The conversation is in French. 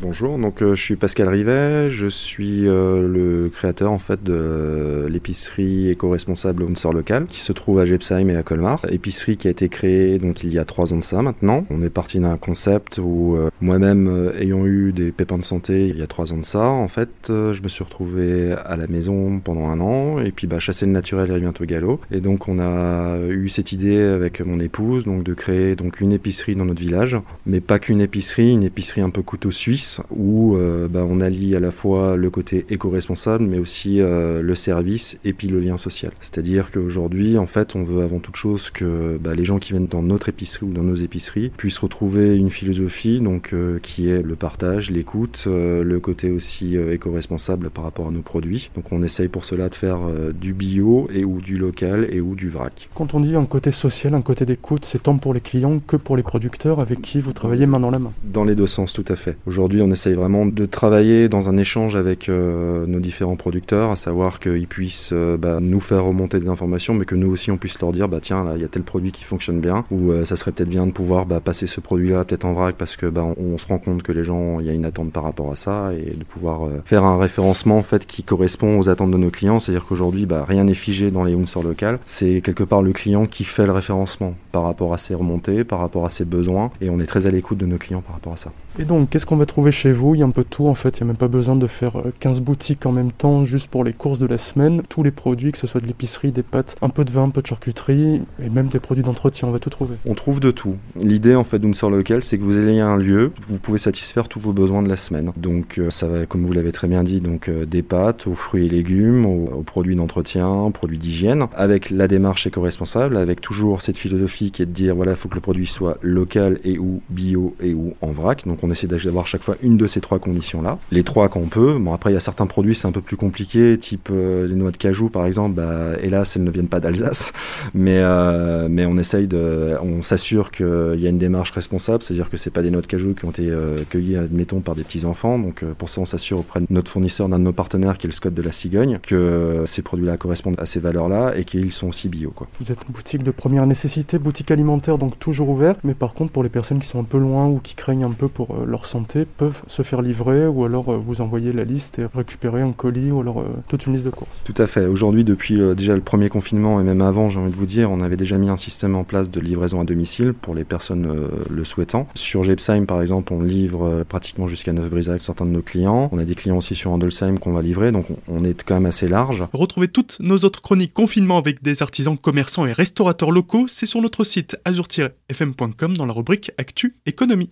Bonjour, donc euh, je suis Pascal Rivet, je suis euh, le créateur en fait de l'épicerie éco-responsable Onsor Local qui se trouve à Gepsheim et à Colmar. Épicerie qui a été créée donc il y a trois ans de ça maintenant. On est parti d'un concept où euh, moi-même ayant eu des pépins de santé il y a trois ans de ça, en fait je me suis retrouvé à la maison pendant un an et puis bah chasser le naturel et bientôt galop. Et donc on a eu cette idée avec mon épouse donc de créer donc une épicerie dans notre village, mais pas qu'une épicerie, une épicerie un peu couteau suisse où euh, bah, on allie à la fois le côté éco-responsable, mais aussi euh, le service et puis le lien social. C'est-à-dire qu'aujourd'hui, en fait, on veut avant toute chose que bah, les gens qui viennent dans notre épicerie ou dans nos épiceries puissent retrouver une philosophie, donc euh, qui est le partage, l'écoute, le côté aussi éco-responsable par rapport à nos produits. Donc on essaye pour cela de faire du bio et ou du local et ou du vrac. Quand on dit un côté social, un côté d'écoute, c'est tant pour les clients que pour les producteurs avec qui vous travaillez main dans la main. Dans les deux sens, tout à fait. Aujourd'hui, on essaye vraiment de travailler dans un échange avec euh, nos différents producteurs, à savoir qu'ils puissent euh, bah, nous faire remonter des informations, mais que nous aussi on puisse leur dire, bah tiens, là il y a tel produit qui fonctionne bien, ou euh, ça serait peut-être bien de pouvoir bah, passer ce produit-là peut-être en vrac parce que bah, on, se rend compte que les gens, il y a une attente par rapport à ça, et de pouvoir faire un référencement en fait qui correspond aux attentes de nos clients, c'est-à-dire qu'aujourd'hui, bah, rien n'est figé dans les Unsor locales, c'est quelque part le client qui fait le référencement par rapport à ses remontées, par rapport à ses besoins, et on est très à l'écoute de nos clients par rapport à ça. Et donc, qu'est-ce qu'on va trouver chez vous Il y a un peu de tout en fait. Il n'y a même pas besoin de faire 15 euh, boutiques en même temps juste pour les courses de la semaine. Tous les produits, que ce soit de l'épicerie, des pâtes, un peu de vin, un peu de charcuterie et même des produits d'entretien, on va tout trouver. On trouve de tout. L'idée en fait d'une sœur locale, c'est que vous ayez un lieu où vous pouvez satisfaire tous vos besoins de la semaine. Donc, euh, ça va, comme vous l'avez très bien dit, donc euh, des pâtes aux fruits et légumes, aux, produits d'entretien, aux produits d'hygiène, avec la démarche éco-responsable, avec toujours cette philosophie qui est de dire voilà, il faut que le produit soit local et ou bio et ou en vrac. Donc, on essaie d'avoir chaque fois une de ces trois conditions-là. Les trois qu'on peut. Bon, après, il y a certains produits, c'est un peu plus compliqué, type euh, les noix de cajou, par exemple. Bah, hélas, elles ne viennent pas d'Alsace. Mais, euh, mais on essaye de. On s'assure qu'il y a une démarche responsable, c'est-à-dire que c'est pas des noix de cajou qui ont été euh, cueillies, admettons, par des petits-enfants. Donc, pour ça, on s'assure auprès de notre fournisseur, d'un de nos partenaires, qui est le Scott de la Cigogne, que ces produits-là correspondent à ces valeurs-là et qu'ils sont aussi bio. Quoi. Vous êtes une boutique de première nécessité, boutique alimentaire, donc toujours ouverte. Mais par contre, pour les personnes qui sont un peu loin ou qui craignent un peu pour leur santé, se faire livrer ou alors euh, vous envoyer la liste et récupérer un colis ou alors euh, toute une liste de courses. Tout à fait. Aujourd'hui, depuis euh, déjà le premier confinement et même avant, j'ai envie de vous dire, on avait déjà mis un système en place de livraison à domicile pour les personnes le souhaitant. Sur Gepsheim, par exemple, on livre pratiquement jusqu'à 9 brises avec certains de nos clients. On a des clients aussi sur Andelsheim qu'on va livrer, donc on est quand même assez large. Retrouvez toutes nos autres chroniques confinement avec des artisans, commerçants et restaurateurs locaux, c'est sur notre site azur-fm.com dans la rubrique Actu Économie.